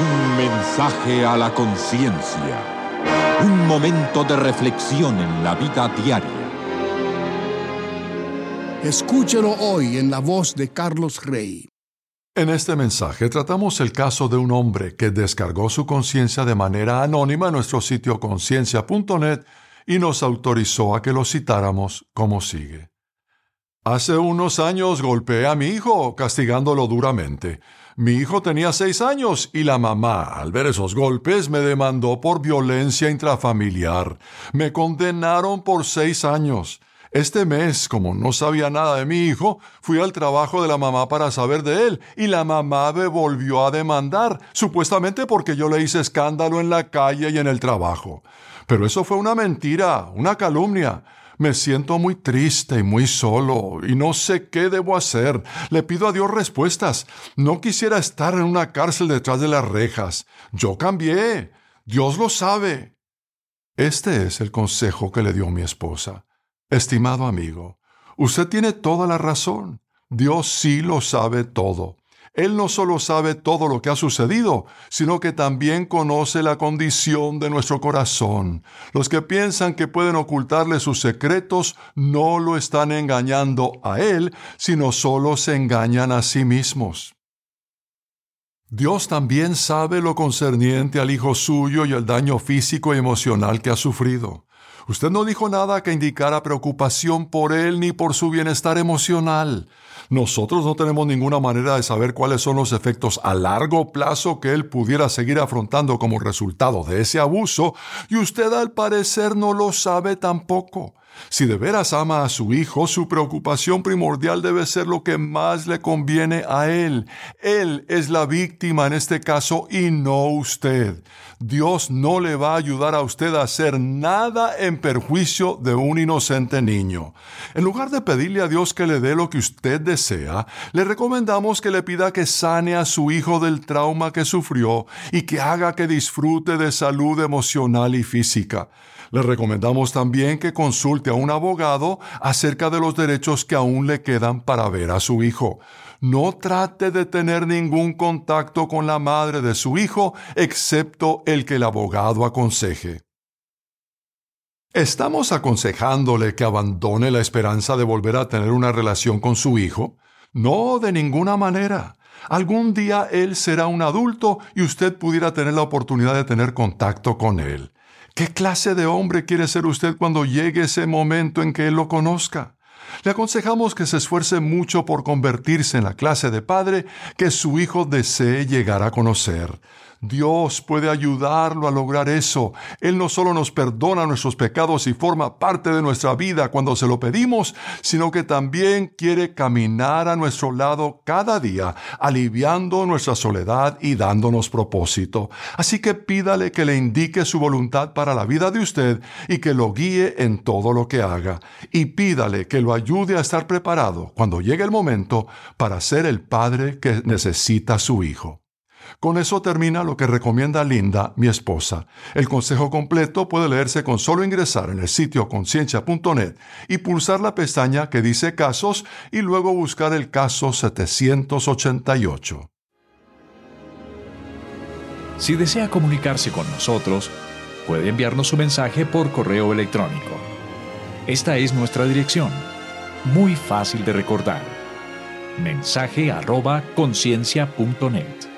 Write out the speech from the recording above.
Un mensaje a la conciencia. Un momento de reflexión en la vida diaria. Escúchelo hoy en la voz de Carlos Rey. En este mensaje tratamos el caso de un hombre que descargó su conciencia de manera anónima en nuestro sitio conciencia.net y nos autorizó a que lo citáramos como sigue. Hace unos años golpeé a mi hijo, castigándolo duramente. Mi hijo tenía seis años y la mamá, al ver esos golpes, me demandó por violencia intrafamiliar. Me condenaron por seis años. Este mes, como no sabía nada de mi hijo, fui al trabajo de la mamá para saber de él, y la mamá me volvió a demandar, supuestamente porque yo le hice escándalo en la calle y en el trabajo. Pero eso fue una mentira, una calumnia. Me siento muy triste y muy solo, y no sé qué debo hacer. Le pido a Dios respuestas. No quisiera estar en una cárcel detrás de las rejas. Yo cambié. Dios lo sabe. Este es el consejo que le dio mi esposa. Estimado amigo, usted tiene toda la razón. Dios sí lo sabe todo. Él no solo sabe todo lo que ha sucedido, sino que también conoce la condición de nuestro corazón. Los que piensan que pueden ocultarle sus secretos no lo están engañando a Él, sino solo se engañan a sí mismos. Dios también sabe lo concerniente al Hijo suyo y el daño físico y emocional que ha sufrido. Usted no dijo nada que indicara preocupación por él ni por su bienestar emocional. Nosotros no tenemos ninguna manera de saber cuáles son los efectos a largo plazo que él pudiera seguir afrontando como resultado de ese abuso, y usted al parecer no lo sabe tampoco. Si de veras ama a su hijo, su preocupación primordial debe ser lo que más le conviene a él. Él es la víctima en este caso y no usted. Dios no le va a ayudar a usted a hacer nada en perjuicio de un inocente niño. En lugar de pedirle a Dios que le dé lo que usted desea, le recomendamos que le pida que sane a su hijo del trauma que sufrió y que haga que disfrute de salud emocional y física. Le recomendamos también que a un abogado acerca de los derechos que aún le quedan para ver a su hijo. No trate de tener ningún contacto con la madre de su hijo excepto el que el abogado aconseje. ¿Estamos aconsejándole que abandone la esperanza de volver a tener una relación con su hijo? No, de ninguna manera. Algún día él será un adulto y usted pudiera tener la oportunidad de tener contacto con él. ¿Qué clase de hombre quiere ser usted cuando llegue ese momento en que Él lo conozca? Le aconsejamos que se esfuerce mucho por convertirse en la clase de padre que su hijo desee llegar a conocer. Dios puede ayudarlo a lograr eso. Él no solo nos perdona nuestros pecados y forma parte de nuestra vida cuando se lo pedimos, sino que también quiere caminar a nuestro lado cada día, aliviando nuestra soledad y dándonos propósito. Así que pídale que le indique su voluntad para la vida de usted y que lo guíe en todo lo que haga. Y pídale que lo ayude a estar preparado cuando llegue el momento para ser el padre que necesita su hijo. Con eso termina lo que recomienda Linda, mi esposa. El consejo completo puede leerse con solo ingresar en el sitio conciencia.net y pulsar la pestaña que dice casos y luego buscar el caso 788. Si desea comunicarse con nosotros, puede enviarnos su mensaje por correo electrónico. Esta es nuestra dirección, muy fácil de recordar. Mensaje arroba conciencia.net